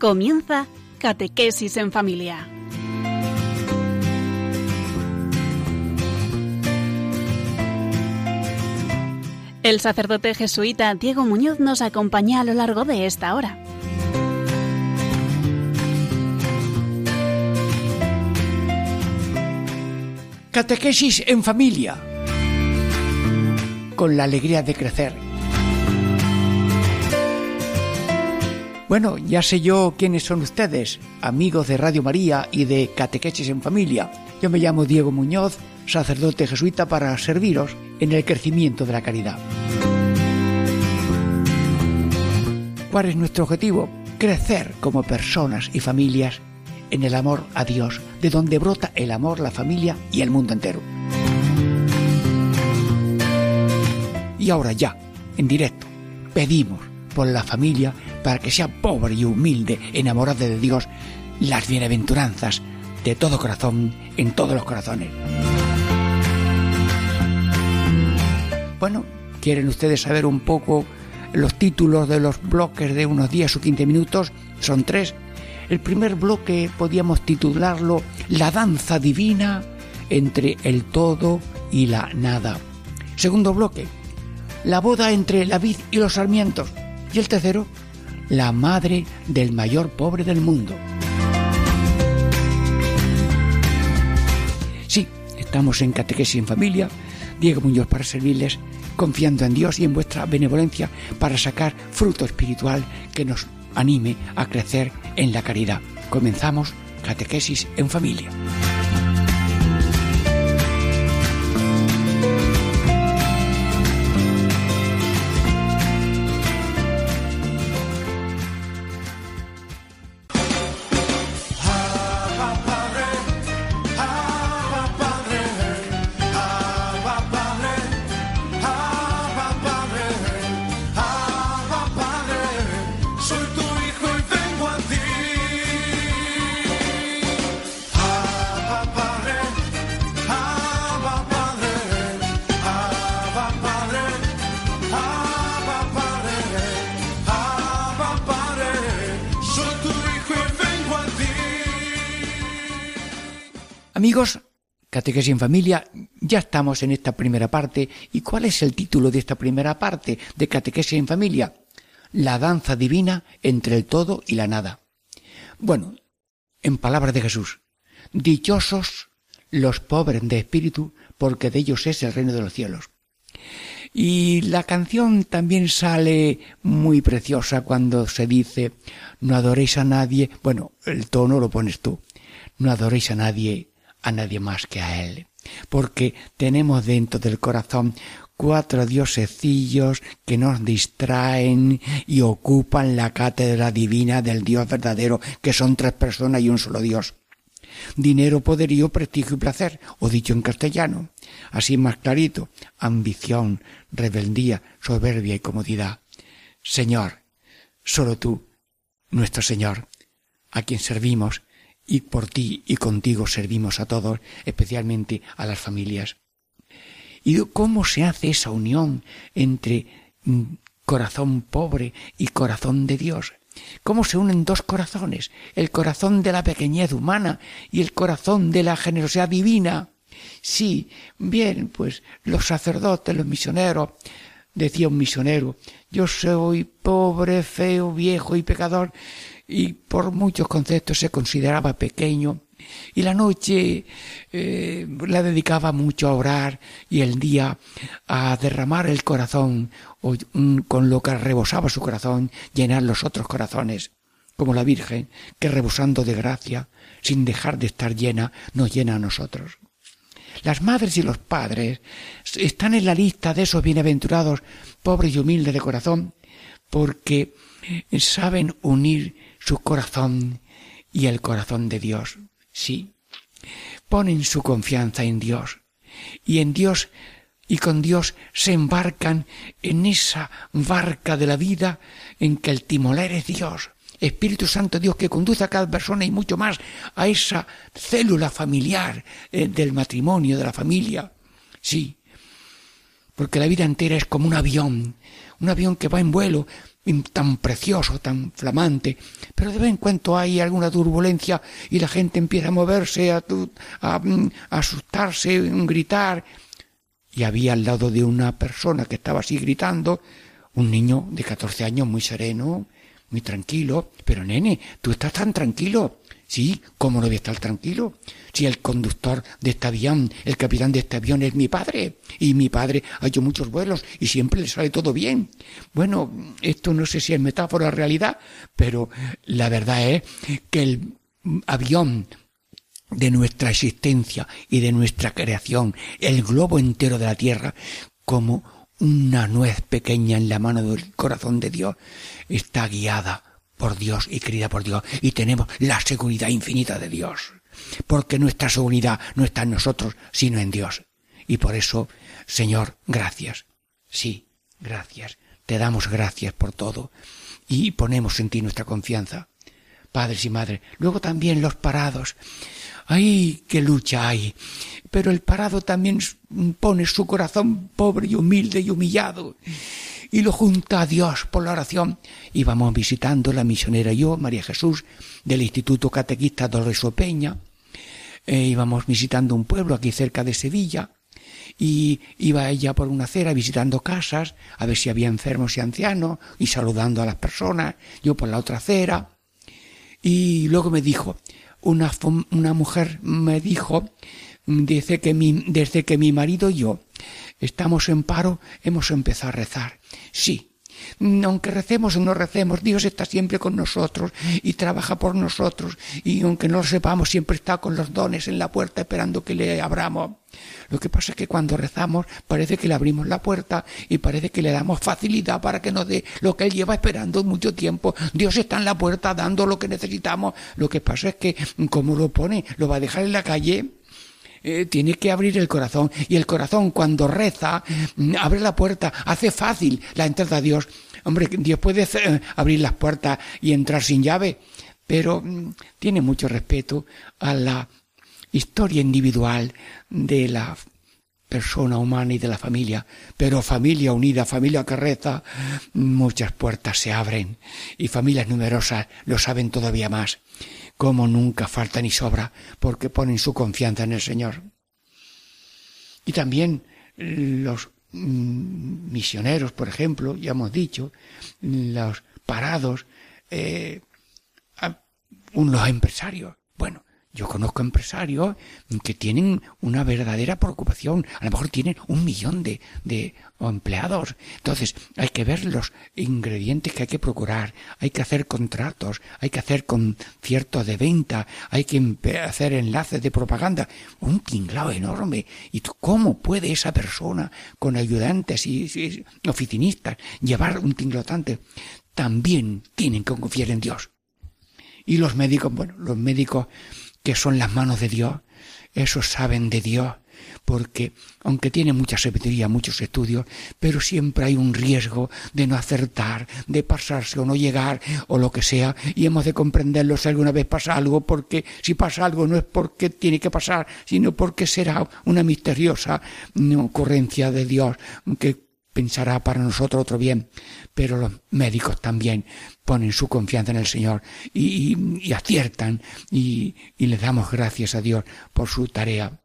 Comienza Catequesis en Familia. El sacerdote jesuita Diego Muñoz nos acompaña a lo largo de esta hora. Catequesis en familia, con la alegría de crecer. Bueno, ya sé yo quiénes son ustedes, amigos de Radio María y de Catequesis en familia. Yo me llamo Diego Muñoz, sacerdote jesuita para serviros en el crecimiento de la caridad. ¿Cuál es nuestro objetivo? Crecer como personas y familias en el amor a Dios, de donde brota el amor, la familia y el mundo entero. Y ahora ya, en directo, pedimos por la familia para que sea pobre y humilde, enamorada de Dios, las bienaventuranzas de todo corazón en todos los corazones. Bueno, ¿quieren ustedes saber un poco los títulos de los bloques de unos 10 o 15 minutos? Son tres. El primer bloque podíamos titularlo La danza divina entre el todo y la nada. Segundo bloque, La boda entre la vid y los sarmientos. Y el tercero, La madre del mayor pobre del mundo. Sí, estamos en Catequesis en Familia. Diego Muñoz para servirles, confiando en Dios y en vuestra benevolencia para sacar fruto espiritual que nos anime a crecer en la caridad. Comenzamos Catequesis en Familia. Catequesis en Familia, ya estamos en esta primera parte. ¿Y cuál es el título de esta primera parte de Catequesis en Familia? La danza divina entre el todo y la nada. Bueno, en palabras de Jesús, dichosos los pobres de espíritu, porque de ellos es el reino de los cielos. Y la canción también sale muy preciosa cuando se dice, no adoréis a nadie, bueno, el tono lo pones tú, no adoréis a nadie a nadie más que a Él. Porque tenemos dentro del corazón cuatro diosecillos que nos distraen y ocupan la cátedra divina del Dios verdadero, que son tres personas y un solo Dios. Dinero, poderío, prestigio y placer, o dicho en castellano, así más clarito, ambición, rebeldía, soberbia y comodidad. Señor, solo tú, nuestro Señor, a quien servimos, y por ti y contigo servimos a todos, especialmente a las familias. ¿Y cómo se hace esa unión entre mm, corazón pobre y corazón de Dios? ¿Cómo se unen dos corazones? El corazón de la pequeñez humana y el corazón de la generosidad divina. Sí, bien, pues los sacerdotes, los misioneros, decía un misionero, yo soy pobre, feo, viejo y pecador, y por muchos conceptos se consideraba pequeño. Y la noche eh, la dedicaba mucho a orar y el día a derramar el corazón o, con lo que rebosaba su corazón llenar los otros corazones como la Virgen que rebosando de gracia sin dejar de estar llena nos llena a nosotros. Las madres y los padres están en la lista de esos bienaventurados pobres y humildes de corazón porque saben unir su corazón y el corazón de Dios. Sí, ponen su confianza en Dios. Y en Dios y con Dios se embarcan en esa barca de la vida en que el timoler es Dios, Espíritu Santo Dios que conduce a cada persona y mucho más a esa célula familiar eh, del matrimonio, de la familia. Sí, porque la vida entera es como un avión, un avión que va en vuelo, tan precioso, tan flamante, pero de vez en cuando hay alguna turbulencia y la gente empieza a moverse, a, mm, a, asustarse, a gritar. Y había al lado de una persona que estaba así gritando, un niño de 14 años muy sereno, muy tranquilo. Pero nene, tú estás tan tranquilo. Sí, ¿cómo no voy a estar tranquilo? Si el conductor de este avión, el capitán de este avión es mi padre, y mi padre ha hecho muchos vuelos y siempre le sale todo bien. Bueno, esto no sé si es metáfora o realidad, pero la verdad es que el avión de nuestra existencia y de nuestra creación, el globo entero de la Tierra, como una nuez pequeña en la mano del corazón de Dios, está guiada por Dios y querida por Dios y tenemos la seguridad infinita de Dios. Porque nuestra seguridad no está en nosotros, sino en Dios. Y por eso, Señor, gracias. Sí, gracias. Te damos gracias por todo y ponemos en ti nuestra confianza. Padres y madres. Luego también los parados. ¡Ay, qué lucha hay! Pero el parado también pone su corazón pobre y humilde y humillado y lo junta a Dios por la oración. Y visitando la misionera yo, María Jesús, del Instituto Catequista Dolores Peña. Eh, íbamos visitando un pueblo aquí cerca de Sevilla y iba ella por una acera visitando casas a ver si había enfermos y ancianos y saludando a las personas, yo por la otra acera. Y luego me dijo, una, una mujer me dijo, desde que, mi, desde que mi marido y yo estamos en paro, hemos empezado a rezar. Sí, aunque recemos o no recemos, Dios está siempre con nosotros y trabaja por nosotros y aunque no lo sepamos, siempre está con los dones en la puerta esperando que le abramos. Lo que pasa es que cuando rezamos parece que le abrimos la puerta y parece que le damos facilidad para que nos dé lo que él lleva esperando mucho tiempo. Dios está en la puerta dando lo que necesitamos. Lo que pasa es que, como lo pone, lo va a dejar en la calle eh, tiene que abrir el corazón. Y el corazón cuando reza mm, abre la puerta, hace fácil la entrada a Dios. Hombre, Dios puede eh, abrir las puertas y entrar sin llave, pero mm, tiene mucho respeto a la historia individual de la persona humana y de la familia, pero familia unida, familia que reza, muchas puertas se abren. Y familias numerosas lo saben todavía más como nunca falta ni sobra, porque ponen su confianza en el Señor. Y también los mm, misioneros, por ejemplo, ya hemos dicho, los parados, eh, los empresarios. Bueno, yo conozco empresarios que tienen una verdadera preocupación. A lo mejor tienen un millón de, de empleados. Entonces, hay que ver los ingredientes que hay que procurar. Hay que hacer contratos. Hay que hacer conciertos de venta. Hay que hacer enlaces de propaganda. Un tinglado enorme. ¿Y cómo puede esa persona, con ayudantes y, oficinistas, llevar un tinglotante? También tienen que confiar en Dios. Y los médicos, bueno, los médicos que son las manos de Dios, esos saben de Dios, porque aunque tiene mucha sabiduría, muchos estudios, pero siempre hay un riesgo de no acertar, de pasarse o no llegar o lo que sea, y hemos de comprenderlo si alguna vez pasa algo, porque si pasa algo no es porque tiene que pasar, sino porque será una misteriosa ocurrencia de Dios que pensará para nosotros otro bien, pero los médicos también ponen su confianza en el Señor y, aciertan y, y les damos gracias a Dios por su tarea.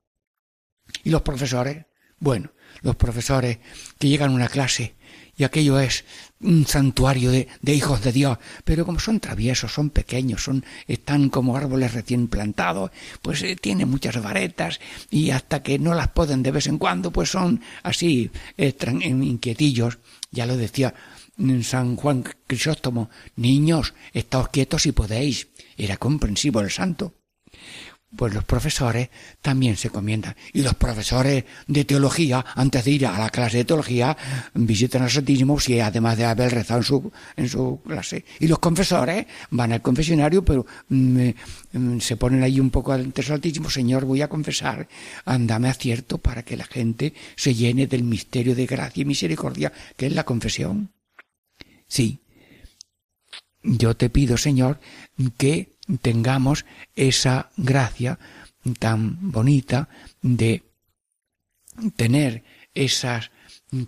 ¿Y los profesores? Bueno, los profesores que llegan a una clase y aquello es un santuario de, hijos de Dios, pero como son traviesos, son pequeños, son, están como árboles recién plantados, pues eh, tienen muchas varetas y hasta que no las poden de vez en cuando, pues son así inquietillos. Ya lo decía San Juan Crisóstomo, niños, estáos quietos si podéis. Era comprensivo el santo pues los profesores también se comiendan. Y los profesores de teología, antes de ir a la clase de teología, visitan al Santísimo si además de haber rezado en su, en su clase. Y los confesores van al confesionario, pero mm, mm, se ponen ahí un poco ante el Santísimo, Señor, voy a confesar, andame acierto para que la gente se llene del misterio de gracia y misericordia, que es la confesión. Sí. Yo te pido, Señor, que tengamos esa gracia tan bonita de tener esas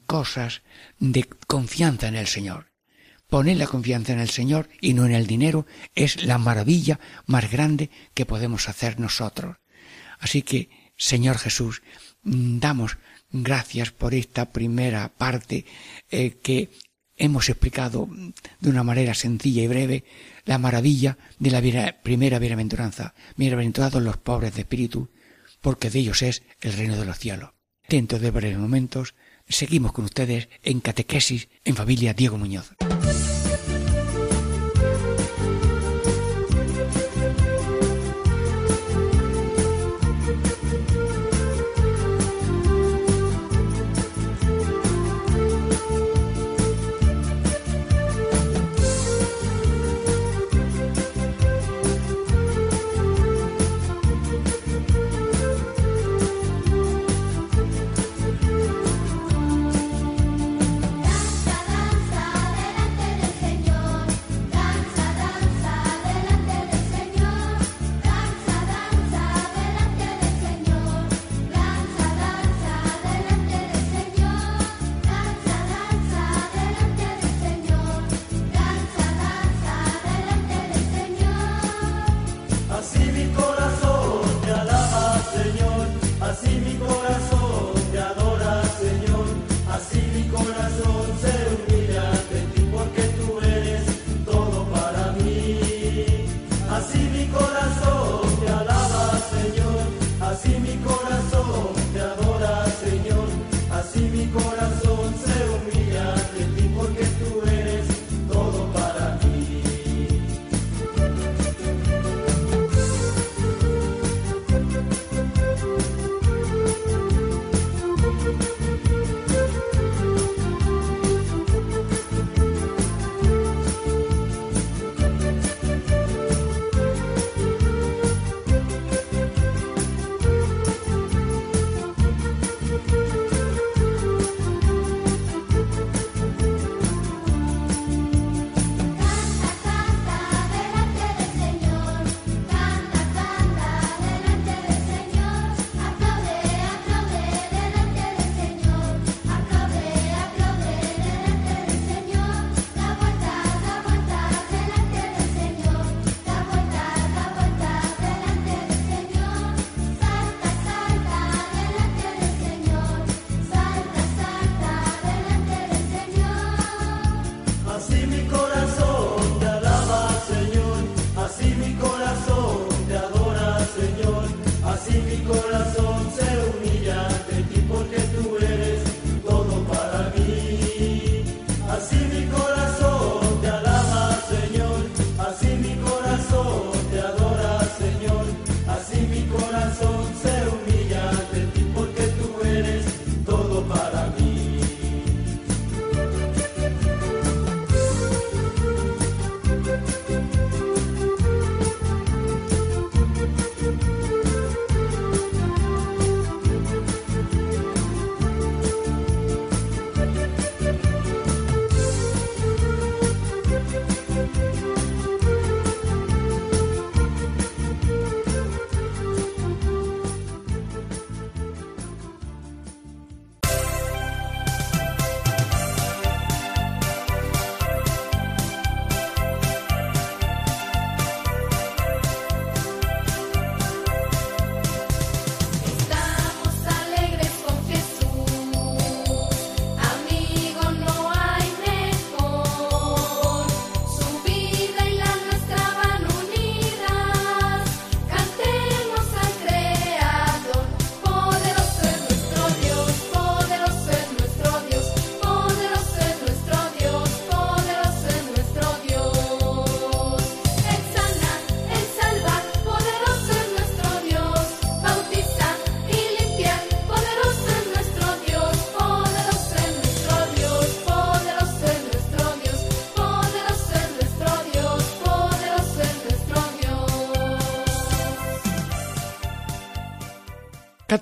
cosas de confianza en el Señor. Poner la confianza en el Señor y no en el dinero es la maravilla más grande que podemos hacer nosotros. Así que, Señor Jesús, damos gracias por esta primera parte eh, que hemos explicado de una manera sencilla y breve la maravilla de la primera bienaventuranza. Bienaventurados los pobres de espíritu, porque de ellos es el reino de los cielos. Dentro de breves momentos, seguimos con ustedes en Catequesis en familia Diego Muñoz.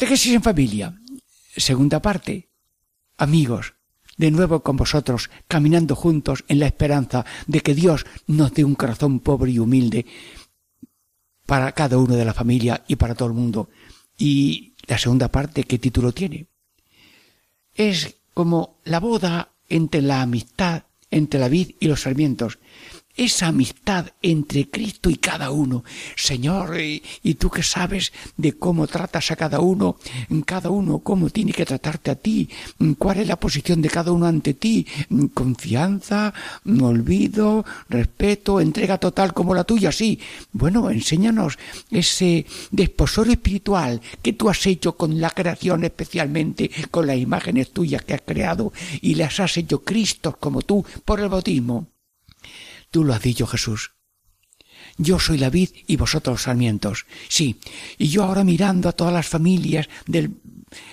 Catequesis en familia. Segunda parte. Amigos, de nuevo con vosotros, caminando juntos en la esperanza de que Dios nos dé un corazón pobre y humilde para cada uno de la familia y para todo el mundo. Y la segunda parte, ¿qué título tiene? Es como la boda entre la amistad entre la vid y los sarmientos esa amistad entre Cristo y cada uno. Señor, y, tú que sabes de cómo tratas a cada uno, cada uno cómo tiene que tratarte a ti, cuál es la posición de cada uno ante ti, confianza, olvido, respeto, entrega total como la tuya, sí. Bueno, enséñanos ese desposorio espiritual que tú has hecho con la creación, especialmente con las imágenes tuyas que has creado y las has hecho Cristo como tú por el bautismo. Tú lo has dicho, Jesús. Yo soy la vid y vosotros sarmientos. Sí, y yo ahora mirando a todas las familias del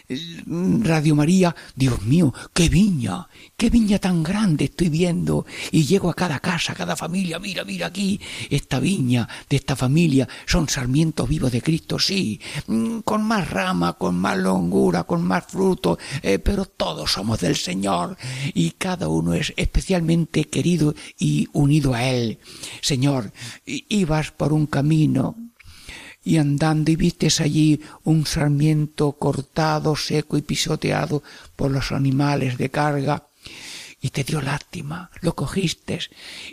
Radio María, Dios mío, qué viña, qué viña tan grande estoy viendo. Y llego a cada casa, a cada familia, mira, mira aquí, esta viña de esta familia son sarmientos vivos de Cristo, sí, mm, con más rama, con más longura, con más fruto, eh, pero todos somos del Señor y cada uno es especialmente querido y unido a Él. Señor, ibas por un camino. Y andando y vistes allí un sarmiento cortado, seco y pisoteado por los animales de carga, y te dio lástima, lo cogiste,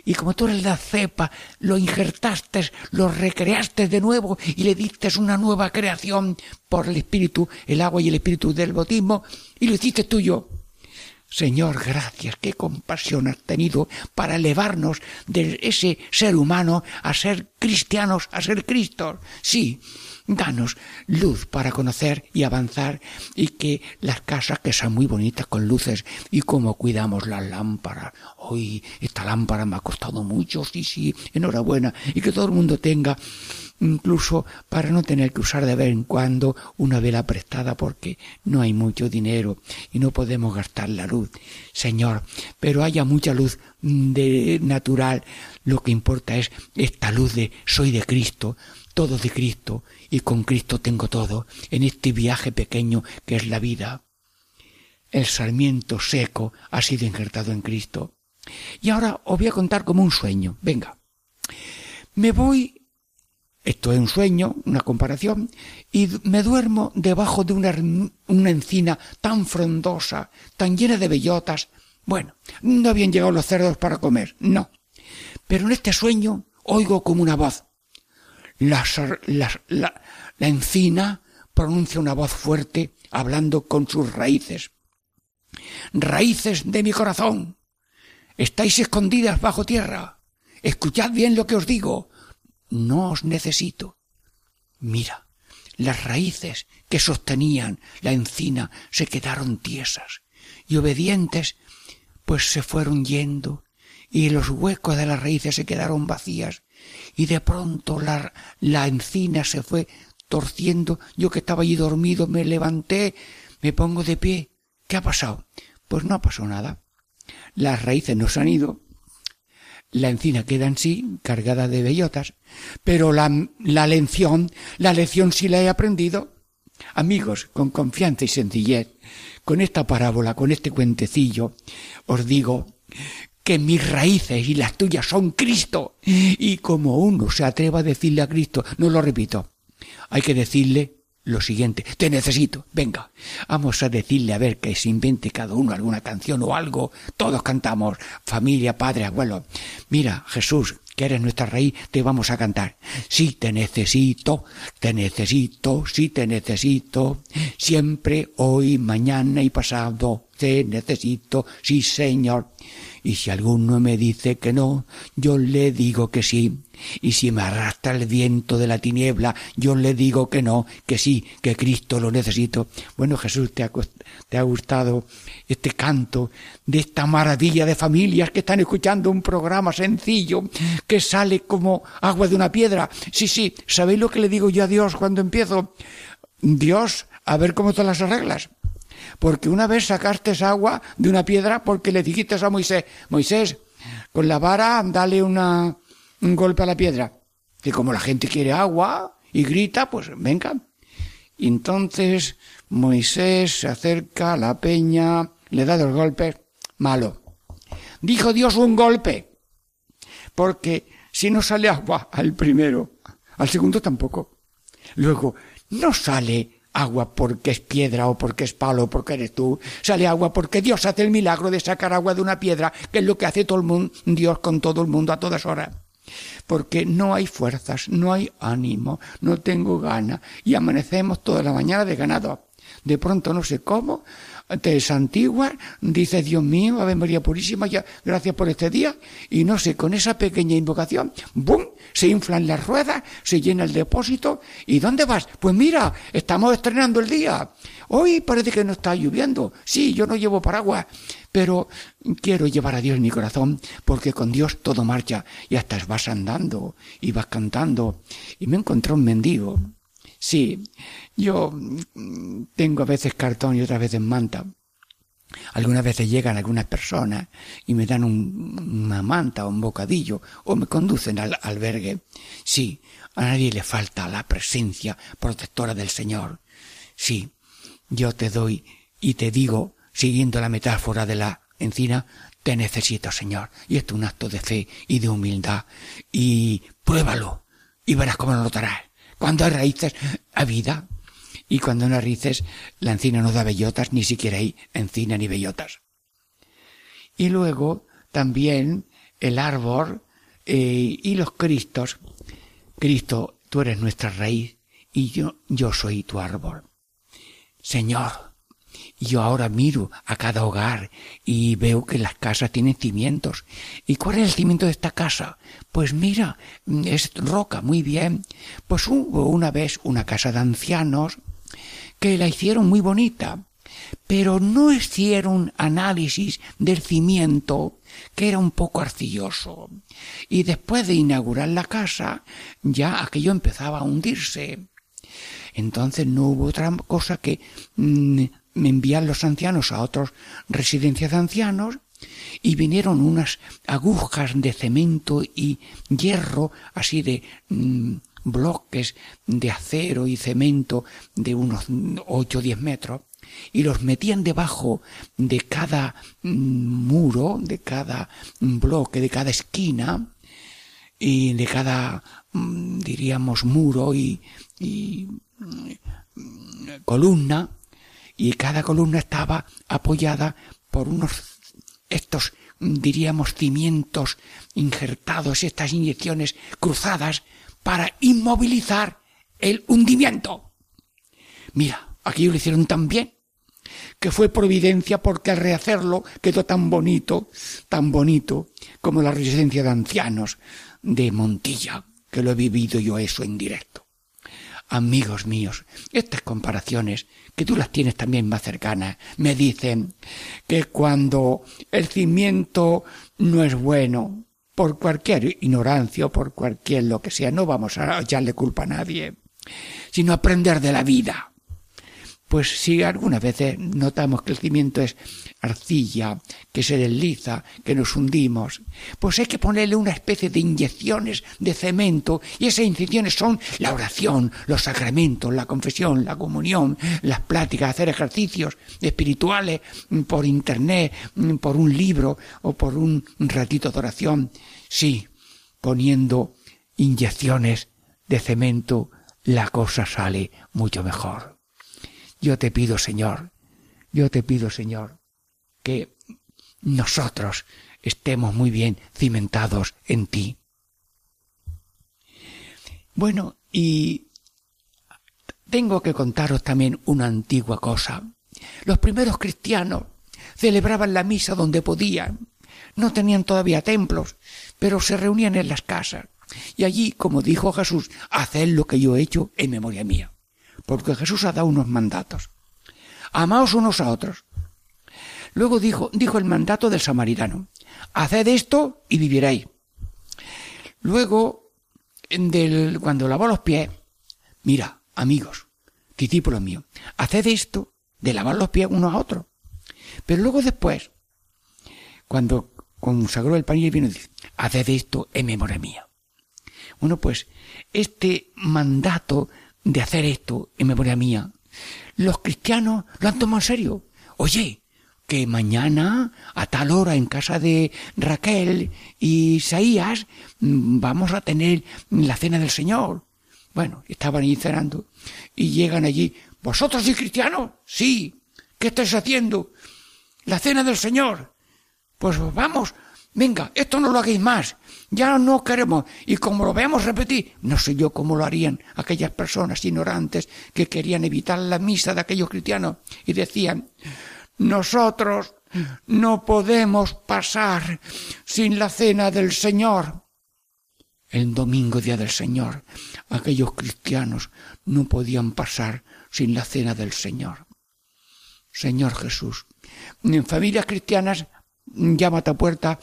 y como tú eres la cepa, lo injertaste, lo recreaste de nuevo y le diste una nueva creación por el espíritu, el agua y el espíritu del bautismo, y lo hiciste tuyo. Señor, gracias, qué compasión has tenido para elevarnos de ese ser humano a ser cristianos, a ser Cristo. Sí, danos luz para conocer y avanzar y que las casas que sean muy bonitas con luces y cómo cuidamos las lámparas. Hoy esta lámpara me ha costado mucho, sí, sí, enhorabuena y que todo el mundo tenga incluso para no tener que usar de vez en cuando una vela prestada porque no hay mucho dinero y no podemos gastar la luz. Señor, pero haya mucha luz de natural, lo que importa es esta luz de soy de Cristo, todo de Cristo y con Cristo tengo todo en este viaje pequeño que es la vida. El sarmiento seco ha sido injertado en Cristo. Y ahora os voy a contar como un sueño. Venga. Me voy esto es un sueño, una comparación, y me duermo debajo de una, una, encina tan frondosa, tan llena de bellotas. Bueno, no habían llegado los cerdos para comer, no. Pero en este sueño oigo como una voz. La, la, la, encina pronuncia una voz fuerte hablando con sus raíces. Raíces de mi corazón. Estáis escondidas bajo tierra. Escuchad bien lo que os digo no os necesito. Mira, las raíces que sostenían la encina se quedaron tiesas y obedientes, pues se fueron yendo y los huecos de las raíces se quedaron vacías y de pronto la, encina se fue torciendo. Yo que estaba allí dormido me levanté, me pongo de pie. ¿Qué ha pasado? Pues no ha pasado nada. Las raíces no se han ido, la encina queda en sí cargada de bellotas, pero la, la lección, la lección sí la he aprendido. Amigos, con confianza y sencillez, con esta parábola, con este cuentecillo, os digo que mis raíces y las tuyas son Cristo. Y como uno se atreva a decirle a Cristo, no lo repito, hay que decirle lo siguiente, te necesito, venga, vamos a decirle a ver que se invente cada uno alguna canción o algo, todos cantamos, familia, padre, abuelo. Mira, Jesús, que eres nuestra raíz, te vamos a cantar. Sí te necesito, te necesito, sí te necesito, siempre, hoy, mañana y pasado, te necesito, sí Señor. Y si alguno me dice que no, yo le digo que sí. Y si me arrastra el viento de la tiniebla, yo le digo que no, que sí, que Cristo lo necesito. Bueno, Jesús, ¿te ha, te ha gustado este canto de esta maravilla de familias que están escuchando un programa sencillo que sale como agua de una piedra? Sí, sí, ¿sabéis lo que le digo yo a Dios cuando empiezo? Dios, a ver cómo te las arreglas porque una vez sacaste agua de una piedra porque le dijiste a Moisés, Moisés, con la vara dale una, un golpe a la piedra. Que como la gente quiere agua y grita, pues venga. Y entonces Moisés se acerca a la peña, le da dos golpes, malo. Dijo Dios un golpe, porque si no sale agua al primero, al segundo tampoco. Luego, no sale agua porque es piedra o porque es palo o porque eres tú. Sale agua porque Dios hace el milagro de sacar agua de una piedra, que es lo que hace todo el mundo, Dios con todo el mundo a todas horas. Porque no hay fuerzas, no hay ánimo, no tengo ganas y amanecemos toda la mañana de ganado. De pronto no sé cómo, te santiguas, dices Dios mío, Ave María Purísima, ya, gracias por este día, y no sé, con esa pequeña invocación, ¡bum! se inflan las ruedas, se llena el depósito, ¿y dónde vas? Pues mira, estamos estrenando el día. Hoy parece que no está lloviendo. Sí, yo no llevo paraguas, pero quiero llevar a Dios en mi corazón, porque con Dios todo marcha, y hasta vas andando, y vas cantando, y me encontré un mendigo. Sí, yo mm, tengo a veces cartón y otras veces manta. Algunas veces llegan algunas personas y me dan una manta o un bocadillo o me conducen al albergue. Sí, a nadie le falta la presencia protectora del Señor. Sí, yo te doy y te digo, siguiendo la metáfora de la encina, te necesito, Señor. Y esto es un acto de fe y de humildad. Y pruébalo y verás cómo lo notarás. Cuando hay raíces, hay vida. Y cuando no hay raíces, la encina no da bellotas, ni siquiera hay encina ni bellotas. Y luego también el árbol eh, y los cristos. Cristo, tú eres nuestra raíz y yo, yo soy tu árbol. Señor, yo ahora miro a cada hogar y veo que las casas tienen cimientos. ¿Y cuál es el cimiento de esta casa? Pues mira, es roca, muy bien. Pues hubo una vez una casa de ancianos que la hicieron muy bonita, pero no hicieron análisis del cimiento, que era un poco arcilloso. Y después de inaugurar la casa, ya aquello empezaba a hundirse. Entonces no hubo otra cosa que mm, me envían los ancianos a otras residencias de ancianos y vinieron unas agujas de cemento y hierro, así de mm, bloques de acero y cemento de unos ocho o diez metros, y los metían debajo de cada mm, muro, de cada bloque, de cada esquina, y de cada, mm, diríamos, muro y columna, y cada columna estaba apoyada por unos estos diríamos cimientos injertados, estas inyecciones cruzadas para inmovilizar el hundimiento. Mira, aquí lo hicieron tan bien que fue providencia porque al rehacerlo quedó tan bonito, tan bonito como la residencia de ancianos de Montilla, que lo he vivido yo eso en directo. Amigos míos, estas comparaciones, que tú las tienes también más cercanas, me dicen que cuando el cimiento no es bueno, por cualquier ignorancia o por cualquier lo que sea, no vamos a echarle culpa a nadie, sino aprender de la vida pues si algunas veces notamos que el cimiento es arcilla, que se desliza, que nos hundimos, pues hay que ponerle una especie de inyecciones de cemento y esas inyecciones son la oración, los sacramentos, la confesión, la comunión, las pláticas, hacer ejercicios espirituales por internet, por un libro o por un ratito de oración. Sí, poniendo inyecciones de cemento la cosa sale mucho mejor. Yo te pido, Señor, yo te pido, Señor, que nosotros estemos muy bien cimentados en ti. Bueno, y tengo que contaros también una antigua cosa. Los primeros cristianos celebraban la misa donde podían. No tenían todavía templos, pero se reunían en las casas. Y allí, como dijo Jesús, haced lo que yo he hecho en memoria mía porque Jesús ha dado unos mandatos. Amaos unos a otros. Luego dijo, dijo el mandato del samaritano, haced esto y viviréis. Luego, del, cuando lavó los pies, mira, amigos, discípulos míos, haced esto de lavar los pies unos a otros. Pero luego después, cuando consagró el pan y el vino, dice, haced esto en memoria mía. Bueno, pues este mandato de hacer esto en memoria mía, los cristianos lo han tomado en serio. Oye, que mañana a tal hora en casa de Raquel y Isaías mm, vamos a tener la cena del Señor. Bueno, estaban ahí cenando y llegan allí ¿Vosotros sois cristianos? Sí. ¿Qué estáis haciendo? La cena del Señor. Pues vamos, venga, esto no lo hagáis más. Ya no queremos. Y como lo veamos repetir, no sé yo cómo lo harían aquellas personas ignorantes que querían evitar la misa de aquellos cristianos y decían, nosotros no podemos pasar sin la cena del Señor. El domingo día del Señor, aquellos cristianos no podían pasar sin la cena del Señor. Señor Jesús, en familias cristianas llama a tu puerta,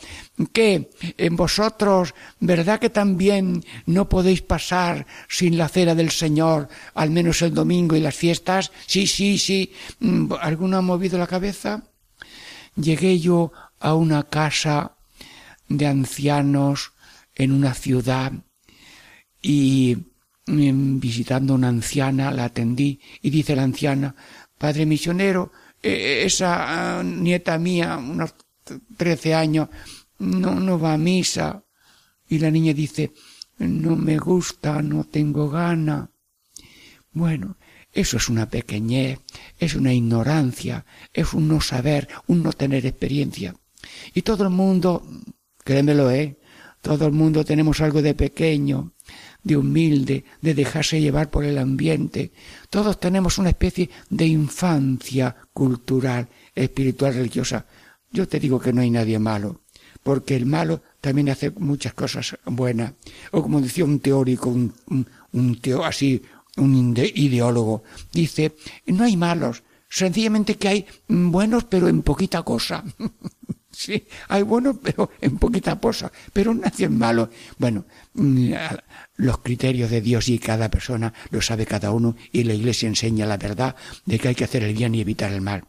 que en vosotros, ¿verdad que también no podéis pasar sin la cena del Señor, al menos el domingo y las fiestas? Sí, sí, sí. Mm, ¿Alguno ha movido la cabeza? Llegué yo a una casa de ancianos en una ciudad y mm, visitando a una anciana la atendí y dice la anciana, Padre misionero, e, esa ah, nieta mía, unos trece años, no, no va a misa. Y la niña dice, no me gusta, no tengo gana. Bueno, eso es una pequeñez, es una ignorancia, es un no saber, un no tener experiencia. Y todo el mundo, créemelo, ¿eh? Todo el mundo tenemos algo de pequeño, de humilde, de dejarse llevar por el ambiente. Todos tenemos una especie de infancia cultural, espiritual, religiosa. Yo te digo que no hay nadie malo, porque el malo también hace muchas cosas buenas. O como decía un teórico, un, un, teo, así, un ideólogo, dice, no hay malos, sencillamente que hay buenos pero en poquita cosa. sí, hay buenos pero en poquita cosa, pero nadie es malo. Bueno, mm, los criterios de Dios y cada persona lo sabe cada uno y la Iglesia enseña la verdad de que hay que hacer el bien y evitar el mal.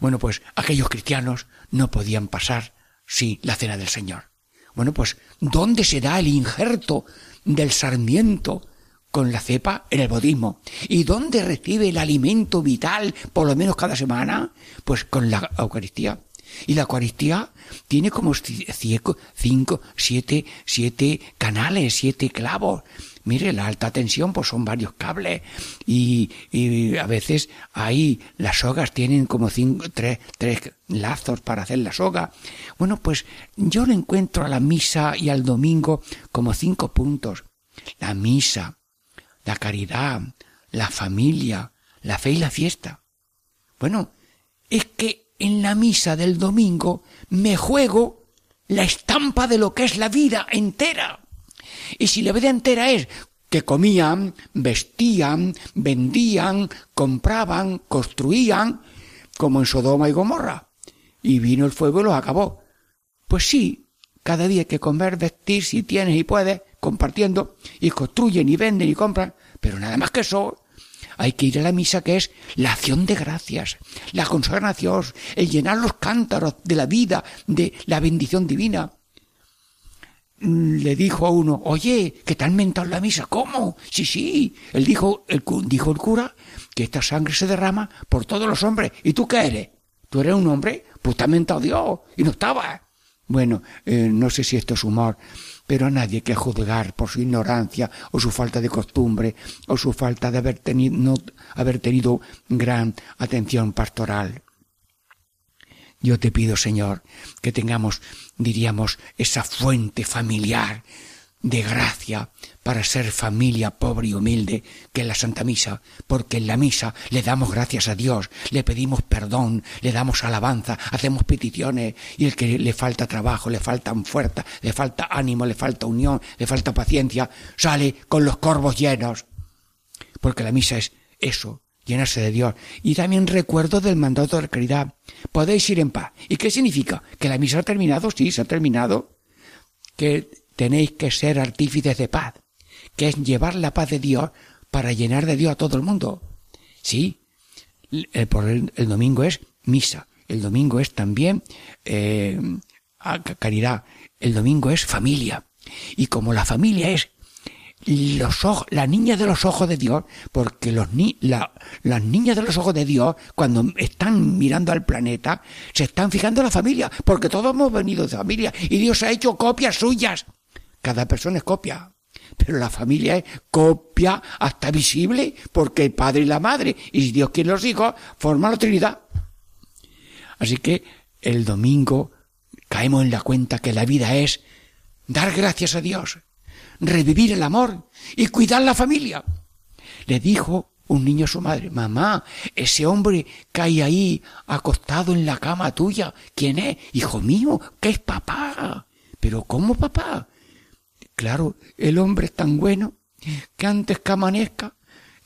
Bueno, pues aquellos cristianos no podían pasar sin la cena del Señor. Bueno, pues ¿dónde se da el injerto del sarmiento con la cepa en el budismo? ¿Y dónde recibe el alimento vital, por lo menos cada semana? Pues con la Eucaristía. Y la Eucaristía tiene como cinco, siete, siete canales, siete clavos. Mire, la alta tensión pues son varios cables y, y a veces ahí las sogas tienen como cinco, tres, tres lazos para hacer la soga. Bueno, pues yo le encuentro a la misa y al domingo como cinco puntos. La misa, la caridad, la familia, la fe y la fiesta. Bueno, es que en la misa del domingo me juego la estampa de lo que es la vida entera. Y si la vida entera es que comían, vestían, vendían, compraban, construían, como en Sodoma y Gomorra. Y vino el fuego y los acabó. Pues sí, cada día hay que comer, vestir, si tienes y puedes, compartiendo, y construyen y venden y compran, pero nada más que eso. Hay que ir a la misa que es la acción de gracias, la consagración, el llenar los cántaros de la vida, de la bendición divina le dijo a uno, oye, que te han mentado la misa. ¿Cómo? Sí, sí. Él dijo, el, dijo el cura que esta sangre se derrama por todos los hombres. ¿Y tú qué eres? ¿Tú eres un hombre? Pues te mentado Dios. Y no estaba. Bueno, eh, no sé si esto es humor, pero a nadie que juzgar por su ignorancia o su falta de costumbre o su falta de haber tenido, no haber tenido gran atención pastoral. Yo te pido, Señor, que tengamos, diríamos, esa fuente familiar de gracia para ser familia pobre y humilde que en la Santa Misa, porque en la Misa le damos gracias a Dios, le pedimos perdón, le damos alabanza, hacemos peticiones y el que le falta trabajo, le falta fuerza, le falta ánimo, le falta unión, le falta paciencia, sale con los corvos llenos. Porque la Misa es eso, llenarse de Dios. Y también recuerdo del mandato de la caridad. Podéis ir en paz. ¿Y qué significa? ¿Que la misa ha terminado? Sí, se ha terminado. Que tenéis que ser artífices de paz. Que es llevar la paz de Dios para llenar de Dios a todo el mundo. Sí. El, por el, domingo es misa. El domingo es también eh, caridad. El domingo es familia. Y como la familia es los ojos, la niña de los ojos de Dios, porque los ni, la, las niñas de los ojos de Dios, cuando están mirando al planeta, se están fijando en la familia, porque todos hemos venido de familia y Dios ha hecho copias suyas. Cada persona es copia. pero la familia es copia hasta visible, porque el padre y la madre, y si Dios quiere los hijos, forman la Trinidad. Así que el domingo caemos en la cuenta que la vida es dar gracias a Dios, revivir el amor y cuidar la familia. Le dijo un niño a su madre, mamá, ese hombre que hay ahí acostado en la cama tuya, ¿quién es? Hijo mío, ¿qué es papá? Pero ¿cómo papá? Claro, el hombre es tan bueno que antes que amanezca,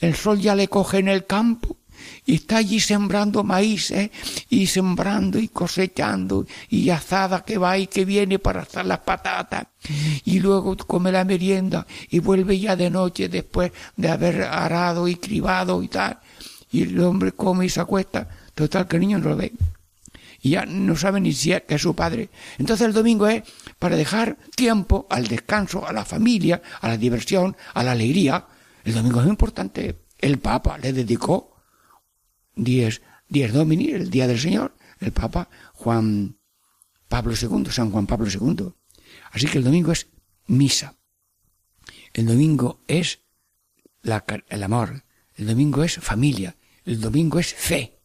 el sol ya le coge en el campo y está allí sembrando maíz, ¿eh? y sembrando y cosechando, y azada que va y que viene para hacer las patatas, y luego come la merienda, y vuelve ya de noche después de haber arado y cribado y tal, y el hombre come y se acuesta, total que el niño no lo ve. Y ya no sabe ni si es que es su padre. Entonces el domingo es para dejar tiempo al descanso, a la familia, a la diversión, a la alegría. El domingo es importante. El Papa le dedicó dies, dies Domini, el día del Señor, el Papa Juan Pablo II, San Juan Pablo II. Así que el domingo es misa. El domingo es la, el amor. El domingo es familia. El domingo es fe.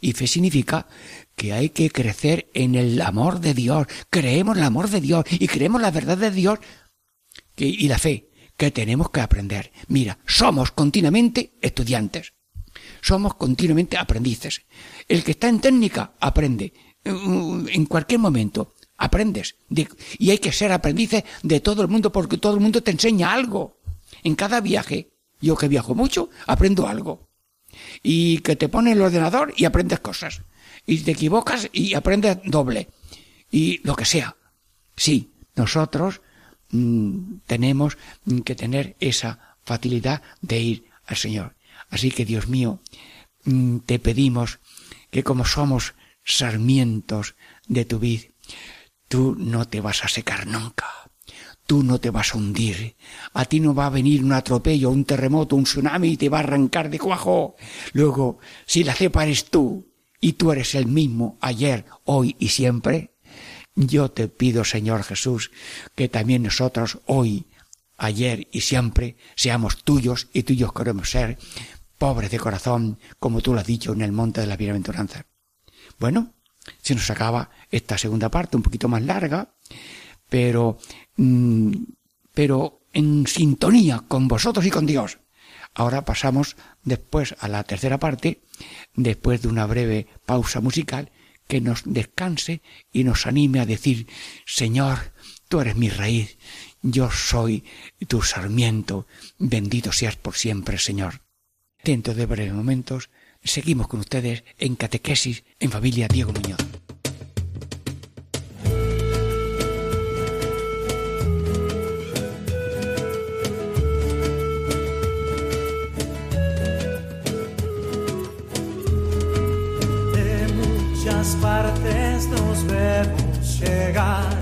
Y fe significa que hay que crecer en el amor de Dios. Creemos el amor de Dios y creemos la verdad de Dios y la fe que tenemos que aprender. Mira, somos continuamente estudiantes somos continuamente aprendices. El que está en técnica aprende. En cualquier momento aprendes. y hay que ser aprendices de todo el mundo porque todo el mundo te enseña algo. En cada viaje, yo que viajo mucho, aprendo algo. Y que te pone el ordenador y aprendes cosas. Y te equivocas y aprendes doble. Y lo que sea. Sí, nosotros mm, tenemos que tener esa facilidad de ir al Señor. Así que, Dios mío, mm, te pedimos que como somos sarmientos de tu vid, tú no te vas a secar nunca. Tú no te vas a hundir. A ti no va a venir un atropello, un terremoto, un tsunami y te va a arrancar de cuajo. Luego, si la cepa eres tú y tú eres el mismo ayer, hoy y siempre, yo te pido, Señor Jesús, que también nosotros hoy, ayer y siempre seamos tuyos y tuyos queremos ser pobres de corazón, como tú lo has dicho en el monte de la bienaventuranza. Bueno, se nos acaba esta segunda parte, un poquito más larga, pero, mm, pero en sintonía con vosotros y con Dios. Ahora pasamos después a la tercera parte, después de una breve pausa musical, que nos descanse y nos anime a decir, Señor, tú eres mi raíz, yo soy tu sarmiento, bendito seas por siempre, Señor. Dentro de breves momentos seguimos con ustedes en Catequesis en familia Diego Muñoz. De muchas partes nos vemos llegar,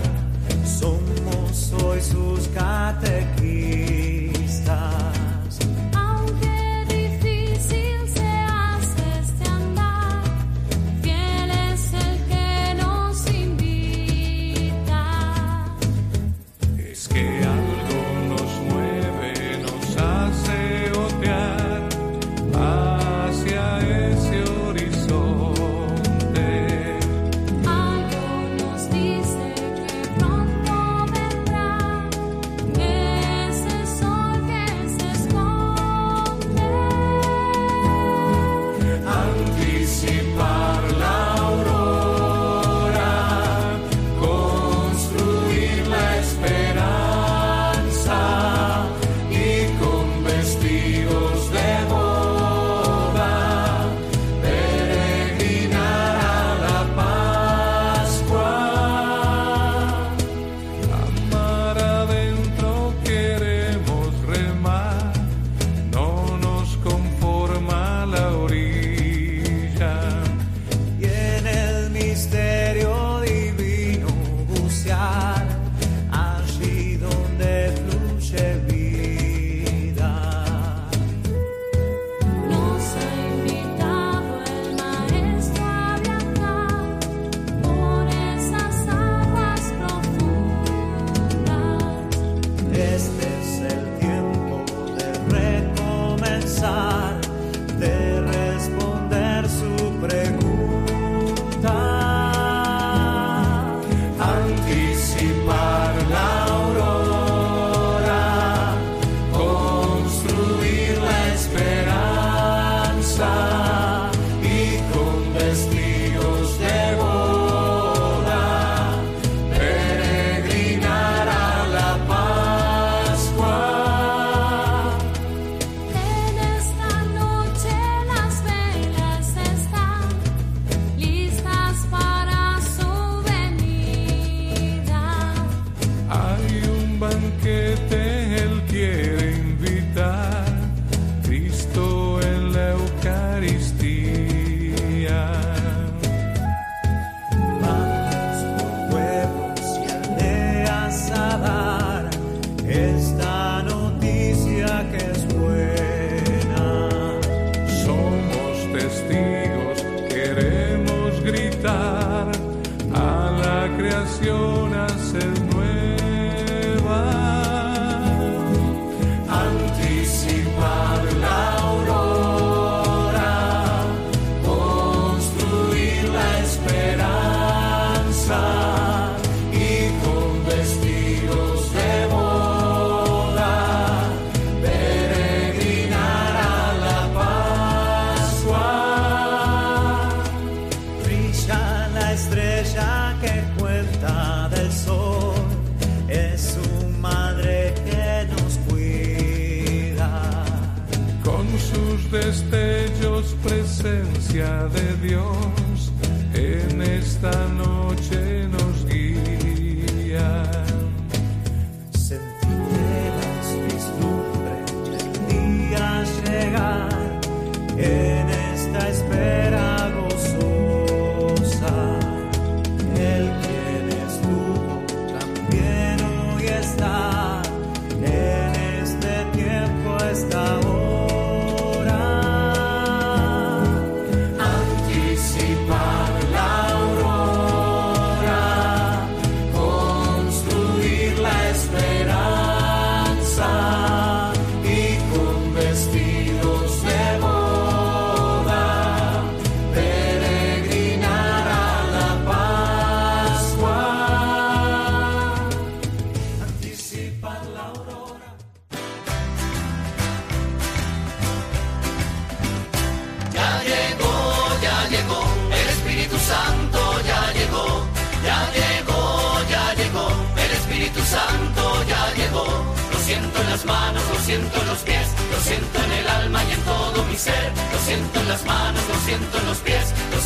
destellos, presencia de Dios en esta noche.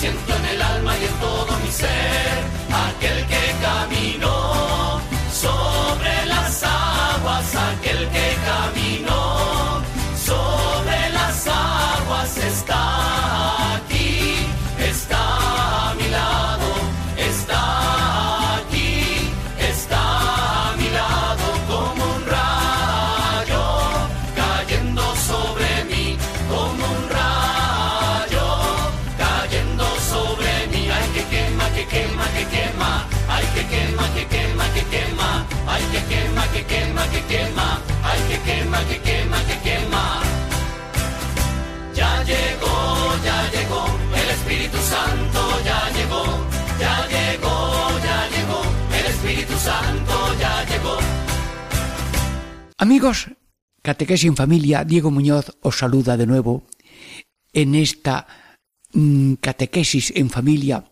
siento Amigos, Catequesis en Familia, Diego Muñoz os saluda de nuevo en esta mm, Catequesis en Familia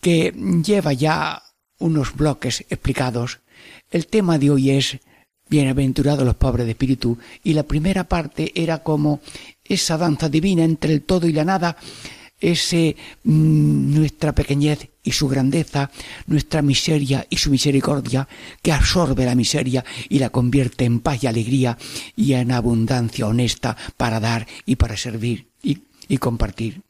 que lleva ya unos bloques explicados. El tema de hoy es Bienaventurados los pobres de espíritu y la primera parte era como esa danza divina entre el todo y la nada ese mm, nuestra pequeñez y su grandeza, nuestra miseria y su misericordia, que absorbe la miseria y la convierte en paz y alegría y en abundancia honesta para dar y para servir y, compartir.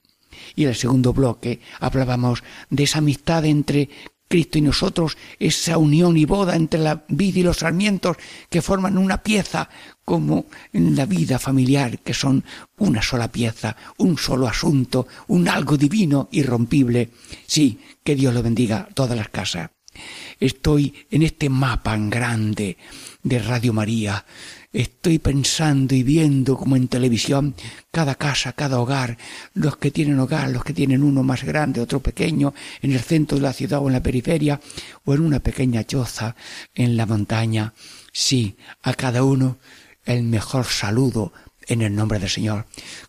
Y el segundo bloque hablábamos de esa amistad entre Cristo y nosotros, esa unión y boda entre la vida y los sarmientos que forman una pieza, como en la vida familiar, que son una sola pieza, un solo asunto, un algo divino, irrompible. Sí, que Dios lo bendiga todas las casas. Estoy en este mapa grande de Radio María, Estoy pensando y viendo como en televisión cada casa, cada hogar, los que tienen hogar, los que tienen uno más grande, otro pequeño, en el centro de la ciudad o en la periferia, o en una pequeña choza en la montaña. Sí, a cada uno el mejor saludo en el nombre del Señor.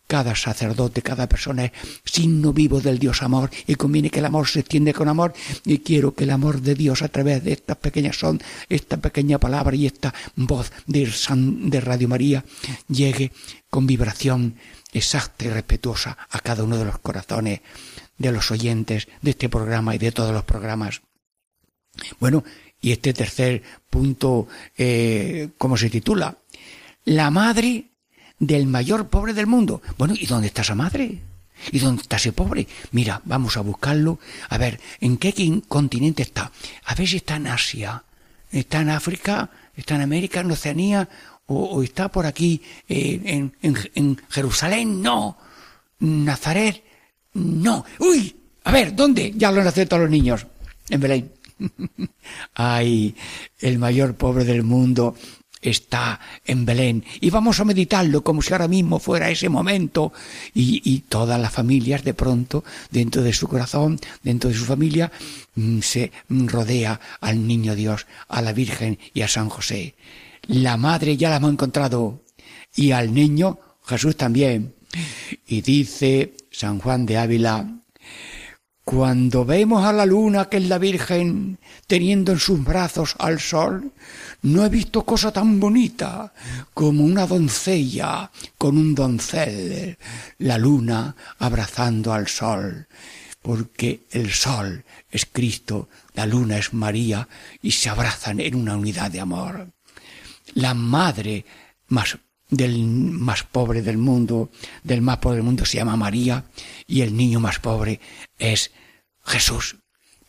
Cada sacerdote, cada persona es signo vivo del Dios amor y conviene que el amor se extiende con amor y quiero que el amor de Dios a través de estas pequeñas son, esta pequeña palabra y esta voz de, de Radio María llegue con vibración exacta y respetuosa a cada uno de los corazones de los oyentes de este programa y de todos los programas. Bueno, y este tercer punto, eh, ¿cómo se titula? La madre del mayor pobre del mundo. Bueno, ¿y dónde está esa madre? ¿Y dónde está ese pobre? Mira, vamos a buscarlo. A ver, ¿en qué continente está? A ver si está en Asia. ¿Está en África? ¿Está en América? ¿En Oceanía? ¿O, está por aquí eh, en, en Jerusalén? No. ¿Nazaret? No. ¡Uy! A ver, ¿dónde? Ya lo han aceptado los niños. En Belén. Ay, el mayor pobre del mundo está en Belén y vamos a meditarlo como si ahora mismo fuera ese momento y, y, todas las familias de pronto dentro de su corazón, dentro de su familia, mm, se rodea al niño Dios, a la Virgen y a San José. La madre ya la hemos encontrado y al niño Jesús también. Y dice San Juan de Ávila, cuando vemos a la luna, que es la Virgen, teniendo en sus brazos al sol, no he visto cosa tan bonita como una doncella con un doncel, la luna abrazando al sol, porque el sol es Cristo, la luna es María, y se abrazan en una unidad de amor. La madre más del más pobre del mundo, del más pobre del mundo se llama María y el niño más pobre es Jesús,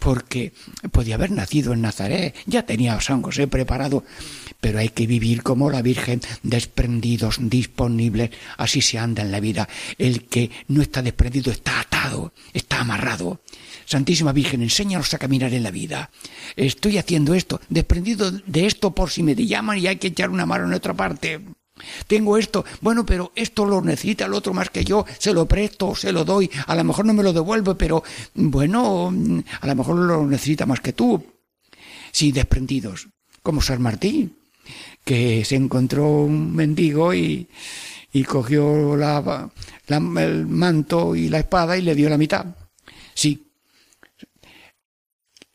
porque podía haber nacido en Nazaret, ya tenía San José preparado, pero hay que vivir como la Virgen, desprendidos, disponibles, así se anda en la vida. El que no está desprendido está atado, está amarrado. Santísima Virgen, enséñanos a caminar en la vida. Estoy haciendo esto, desprendido de esto por si me llaman y hay que echar una mano en otra parte. Tengo esto, bueno, pero esto lo necesita el otro más que yo, se lo presto, se lo doy, a lo mejor no me lo devuelve, pero bueno, a lo mejor lo necesita más que tú. Sí, desprendidos, como San Martín, que se encontró un mendigo y, y cogió la, el manto y la espada y le dio la mitad. Sí,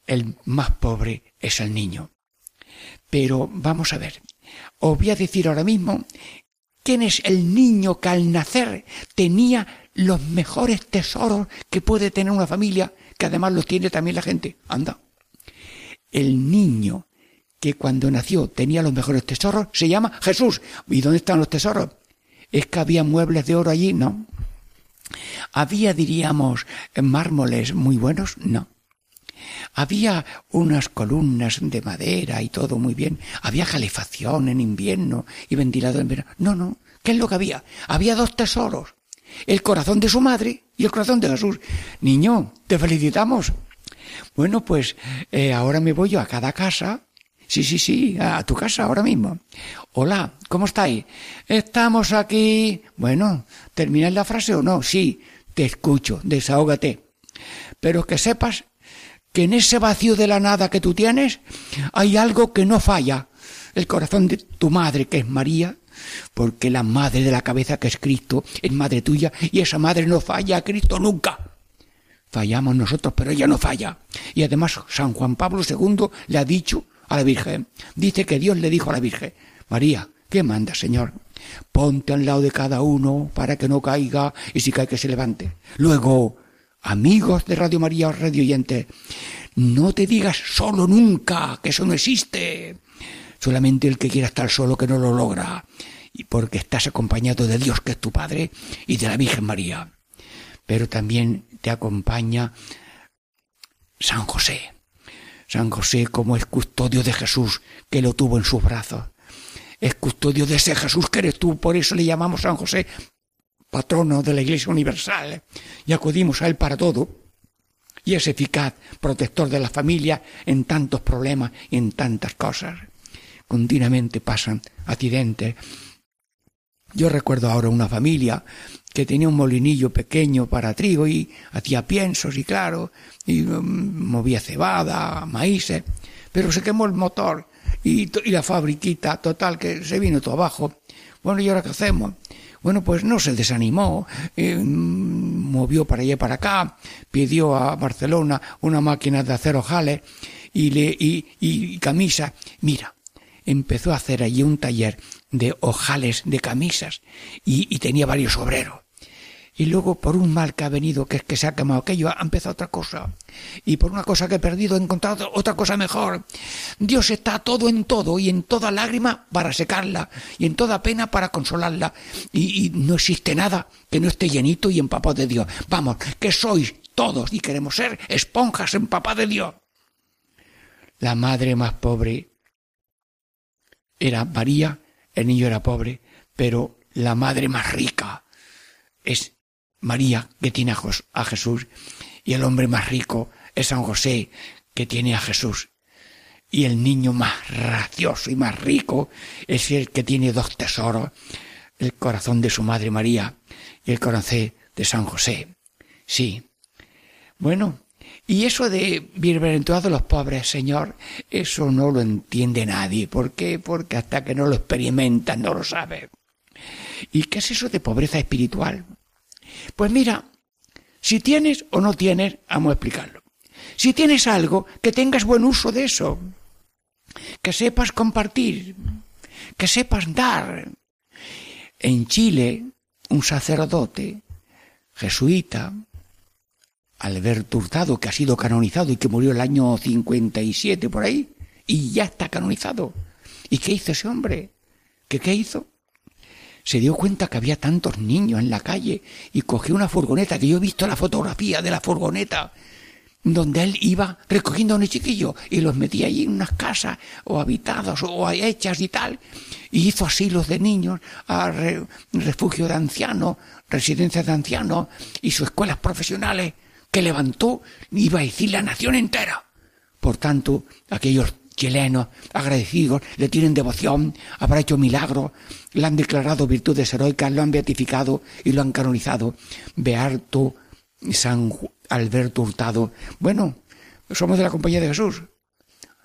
el más pobre es el niño. Pero vamos a ver, os voy a decir ahora mismo quién es el niño que al nacer tenía los mejores tesoros que puede tener una familia, que además los tiene también la gente. Anda. El niño que cuando nació tenía los mejores tesoros se llama Jesús. ¿Y dónde están los tesoros? ¿Es que había muebles de oro allí? No. ¿Había, diríamos, mármoles muy buenos? No. Había unas columnas de madera y todo muy bien. Había calefacción en invierno y ventilador en verano. No, no. ¿Qué es lo que había? Había dos tesoros. El corazón de su madre y el corazón de Jesús. Niño, te felicitamos. Bueno, pues eh, ahora me voy yo a cada casa. Sí, sí, sí, a tu casa ahora mismo. Hola, ¿cómo estáis? Estamos aquí. Bueno, ¿termináis la frase o no? Sí, te escucho, desahógate. Pero que sepas que en ese vacío de la nada que tú tienes hay algo que no falla. El corazón de tu madre, que es María, porque la madre de la cabeza, que es Cristo, es madre tuya, y esa madre no falla a Cristo nunca. Fallamos nosotros, pero ella no falla. Y además San Juan Pablo II le ha dicho a la Virgen, dice que Dios le dijo a la Virgen, María, ¿qué manda, Señor? Ponte al lado de cada uno para que no caiga y si cae que se levante. Luego, amigos de Radio María o Radio Oyente, no te digas solo nunca, que eso no existe. Solamente el que quiera estar solo que no lo logra, y porque estás acompañado de Dios que es tu Padre y de la Virgen María. Pero también te acompaña San José. San José como es custodio de Jesús, que lo tuvo en sus brazos. Es custodio de ese Jesús que eres tú, por eso le llamamos San José, patrono de la Iglesia Universal, y acudimos a Él para todo, y es eficaz, protector de la familia en tantos problemas y en tantas cosas. Continuamente pasan accidentes. Yo recuerdo ahora una familia que tenía un molinillo pequeño para trigo y hacía piensos y claro, y mm, movía cebada, maíces, pero se quemó el motor y, y la fabriquita total que se vino todo abajo. Bueno, ¿y ahora qué hacemos? Bueno, pues no se desanimó, eh, movió para allá y para acá, pidió a Barcelona una máquina de hacer ojales y, le, y, y camisa. Mira, empezó a hacer allí un taller de ojales de camisas y tenía varios obreros y luego por un mal que ha venido, que es que se ha quemado aquello, ha empezado otra cosa. Y por una cosa que he perdido he encontrado otra cosa mejor. Dios está todo en todo y en toda lágrima para secarla y en toda pena para consolarla. Y, no existe nada que no esté llenito y empapado de Dios. Vamos, que sois todos y queremos ser esponjas empapadas de Dios. La madre más pobre era María, el niño era pobre, pero la madre más rica es María, que tiene a Jesús, y el hombre más rico es San José, que tiene a Jesús. Y el niño más gracioso y más rico es el que tiene dos tesoros, el corazón de su madre María y el corazón de San José. Sí. Bueno, y eso de bienaventurados los pobres, Señor, eso no lo entiende nadie. ¿Por qué? Porque hasta que no lo experimentas no lo sabe. ¿Y qué es eso de pobreza espiritual? Pues mira, si tienes o no tienes, vamos a explicarlo. Si tienes algo, que tengas buen uso de eso, que sepas compartir, que sepas dar. En Chile, un sacerdote jesuita, Alberto Hurtado, que ha sido canonizado y que murió el año 57 por ahí, y ya está canonizado. ¿Y qué hizo ese hombre? ¿Qué qué hizo? Se dio cuenta que había tantos niños en la calle y cogió una furgoneta, que yo he visto la fotografía de la furgoneta, donde él iba recogiendo a un chiquillo y los metía allí en unas casas o habitados o hechas y tal. Y hizo asilos de niños, a refugio de ancianos, residencias de ancianos y sus escuelas profesionales que levantó, iba a decir, la nación entera. Por tanto, aquellos chilenos agradecidos le tienen devoción, habrá hecho milagros, le han declarado virtudes heroicas, lo han beatificado y lo han canonizado. Bearto San Alberto Hurtado. Bueno, somos de la Compañía de Jesús.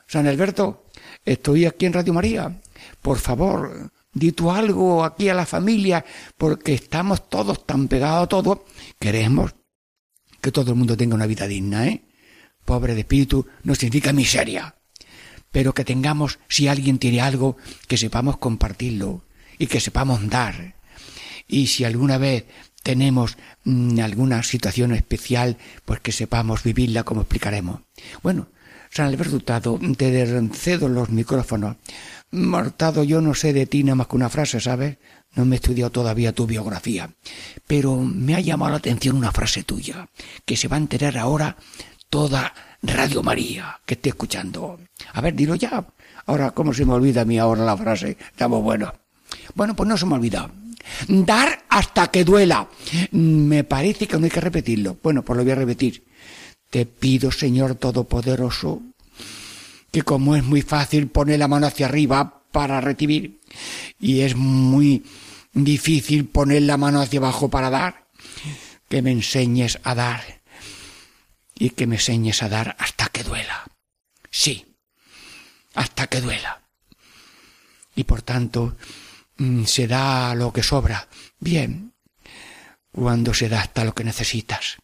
San Alberto, estoy aquí en Radio María. Por favor, di tú algo aquí a la familia, porque estamos todos tan pegados a todo. Queremos que todo el mundo tenga una vida digna, ¿eh? Pobre de espíritu no significa miseria, pero que tengamos, si alguien tiene algo, que sepamos compartirlo y que sepamos dar. Y si alguna vez tenemos mm, alguna situación especial, pues que sepamos vivirla como explicaremos. Bueno, San Alberto Hurtado, te cedo los micrófonos. Mortado, yo no sé de ti nada más que una frase, ¿sabes? No me he estudiado todavía tu biografía. Pero me ha llamado la atención una frase tuya, que se va a enterar ahora toda Radio María que esté escuchando. A ver, dilo ya. Ahora, ¿cómo se me olvida a mí ahora la frase? Estamos bueno. Bueno, pues no se me olvida. Dar hasta que duela. Me parece que no hay que repetirlo. Bueno, pues lo voy a repetir. Te pido, Señor Todopoderoso, que como es muy fácil poner la mano hacia arriba para recibir y es muy difícil poner la mano hacia abajo para dar, que me enseñes a dar y que me enseñes a dar hasta que duela. Sí, hasta que duela. Y por tanto, Mm, se da lo que sobra. Bien, cuando se da hasta lo que necesitas.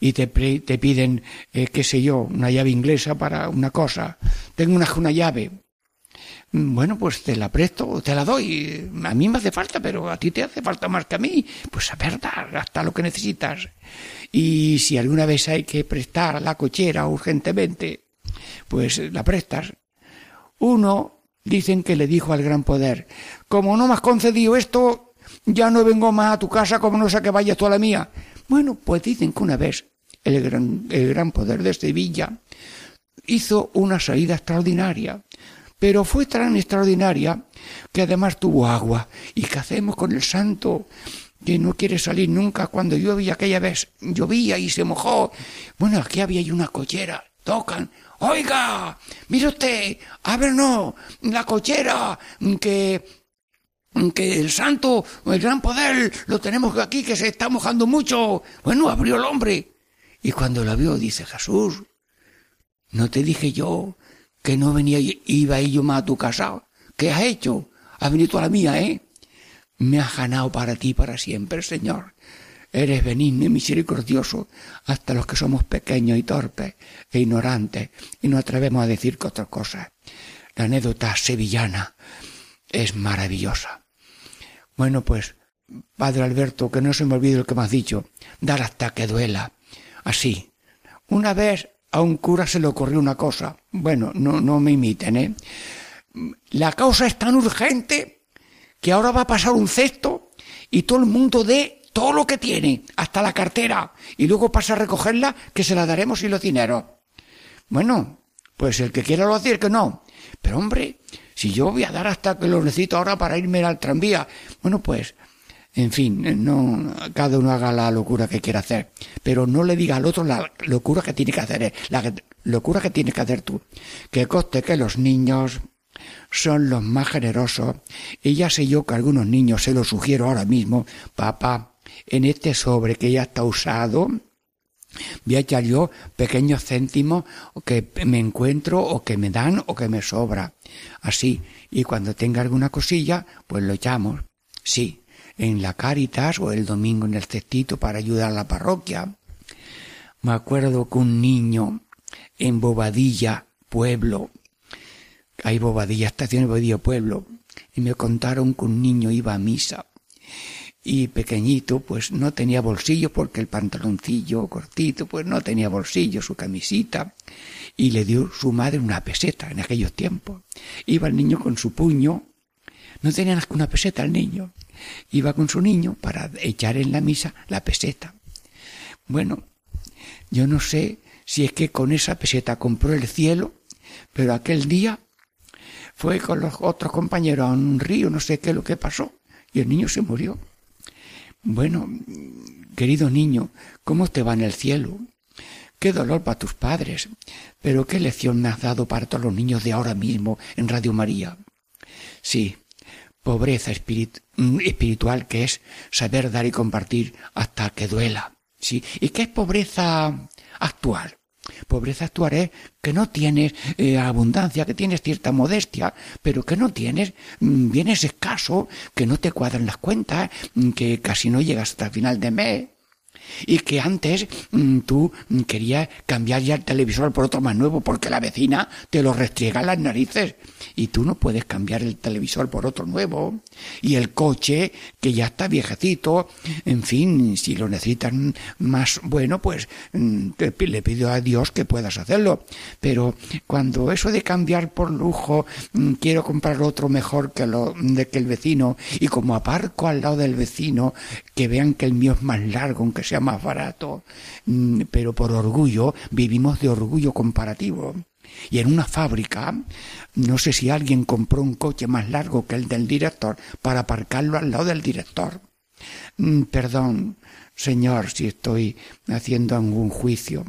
Y te, te piden, eh, qué sé yo, una llave inglesa para una cosa. Tengo una, una llave. Mm, bueno, pues te la presto, te la doy. A mí me hace falta, pero a ti te hace falta más que a mí. Pues a ver, dar hasta lo que necesitas. Y si alguna vez hay que prestar la cochera urgentemente, pues la prestas. Uno Dicen que le dijo al gran poder, como no me has concedido esto, ya no vengo más a tu casa como no sé que vayas tú a la mía. Bueno, pues dicen que una vez el gran, el gran poder de Sevilla hizo una salida extraordinaria, pero fue tan extraordinaria que además tuvo agua. ¿Y qué hacemos con el santo? que no quiere salir nunca cuando llovía aquella vez, llovía y se mojó. Bueno, aquí había una cochera, tocan, Oiga, mire usted, no, la cochera, que que el santo, el gran poder, lo tenemos aquí, que se está mojando mucho. Bueno, abrió el hombre. Y cuando la vio, dice Jesús, ¿no te dije yo que no venía, iba yo más a tu casa? ¿Qué has hecho? Has venido a la mía, ¿eh? Me has ganado para ti para siempre, Señor. Eres benigno y misericordioso hasta los que somos pequeños y torpes e ignorantes y no atrevemos a decir que otra cosa. La anécdota sevillana es maravillosa. Bueno, pues, Padre Alberto, que no se me olvide lo que me has dicho, dar hasta que duela. Así. Una vez a un cura se le ocurrió una cosa. Bueno, no, no me imiten, ¿eh? La causa es tan urgente que ahora va a pasar un cesto y todo el mundo dé todo lo que tiene, hasta la cartera, y luego pasa a recogerla, que se la daremos y los dineros. Bueno, pues el que quiera lo hace, el que no. Pero hombre, si yo voy a dar hasta que lo necesito ahora para irme al tranvía, bueno, pues En fin, no, cada uno haga la locura que quiera hacer, pero no le diga al otro la locura que tiene que hacer, la locura que tienes que hacer tú. Que coste que los niños son los más generosos, y ya sé yo que algunos niños se lo sugiero ahora mismo, papá, en este sobre que ya está usado, voy a echar yo pequeños céntimos que me encuentro o que me dan o que me sobra. Así. Y cuando tenga alguna cosilla, pues lo echamos. Sí. En la Cáritas o el domingo en el cestito para ayudar a la parroquia. Me acuerdo que un niño en Bobadilla, pueblo, hay Bobadilla, estación de Bobadilla, pueblo, y me contaron que un niño iba a misa y pequeñito, pues no tenía bolsillo porque el pantaloncillo cortito, pues no tenía bolsillo, su camisita, y le dio su madre una peseta en aquellos tiempos. Iba el niño con su puño, no tenía más que una peseta el niño, iba con su niño para echar en la misa la peseta. Bueno, yo no sé si es que con esa peseta compró el cielo, pero aquel día fue con los otros compañeros a un río, no sé qué lo que pasó, y el niño se murió. Bueno, querido niño, ¿cómo te va en el cielo? Qué dolor para tus padres, pero qué lección me has dado para todos los niños de ahora mismo en Radio María. Sí, pobreza mm, espiritual que es saber dar y compartir hasta que duela. Sí, ¿y qué es pobreza actual? Pobreza actual es que no tienes eh, abundancia, que tienes cierta modestia, pero que no tienes mm, bienes escaso, que no te cuadran las cuentas, mm, que casi no llegas hasta el final de mes y que antes mm, tú querías cambiar ya el televisor por otro más nuevo porque la vecina te lo restriega las narices y tú no puedes cambiar el televisor por otro nuevo y el coche que ya está viejecito en fin si lo necesitas más bueno pues mm, le pido a Dios que puedas hacerlo pero cuando eso de cambiar por lujo mm, quiero comprar otro mejor que lo de que el vecino y como aparco al lado del vecino que vean que el mío es más largo aunque sea más barato, mm, pero por orgullo vivimos de orgullo comparativo. Y en una fábrica, no sé si alguien compró un coche más largo que el del director para aparcarlo al lado del director. Mm, perdón, señor, si estoy haciendo algún juicio.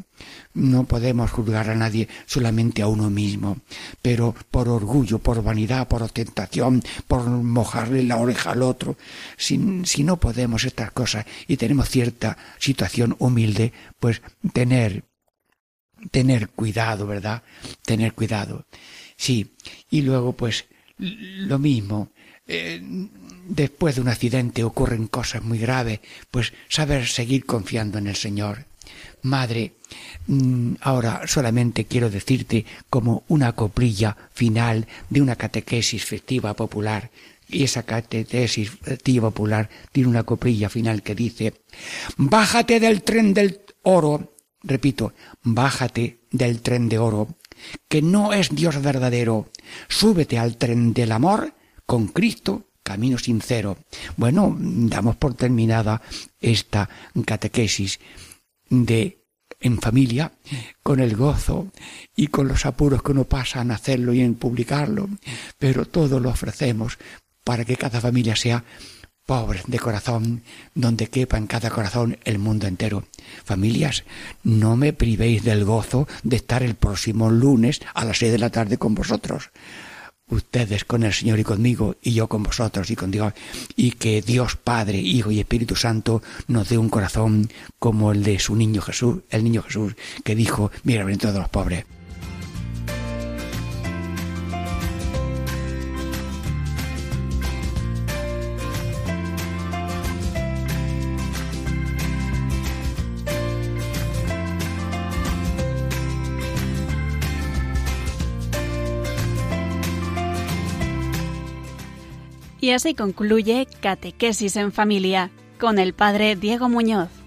No podemos juzgar a nadie, solamente a uno mismo. Pero por orgullo, por vanidad, por ostentación, por mojarle la oreja al otro, si, si no podemos estas cosas y tenemos cierta situación humilde, pues tener, tener cuidado, ¿verdad? Tener cuidado. Sí, y luego pues lo mismo. Eh, después de un accidente ocurren cosas muy graves, pues saber seguir confiando en el Señor. Madre, mm, ahora solamente quiero decirte como una coprilla final de una catequesis festiva popular. Y esa catequesis festiva popular tiene una coprilla final que dice, Bájate del tren del oro, repito, bájate del tren de oro, que no es Dios verdadero, súbete al tren del amor con Cristo camino sincero. Bueno, damos por terminada esta catequesis de en familia, con el gozo y con los apuros que uno pasa en hacerlo y en publicarlo, pero todo lo ofrecemos para que cada familia sea pobre de corazón, donde quepa en cada corazón el mundo entero. Familias, no me privéis del gozo de estar el próximo lunes a las seis de la tarde con vosotros ustedes con el Señor y conmigo, y yo con vosotros y con Dios, y que Dios Padre, Hijo y Espíritu Santo nos dé un corazón como el de su niño Jesús, el niño Jesús, que dijo, mira, ven todos los pobres. Y así concluye Catequesis en Familia con el Padre Diego Muñoz.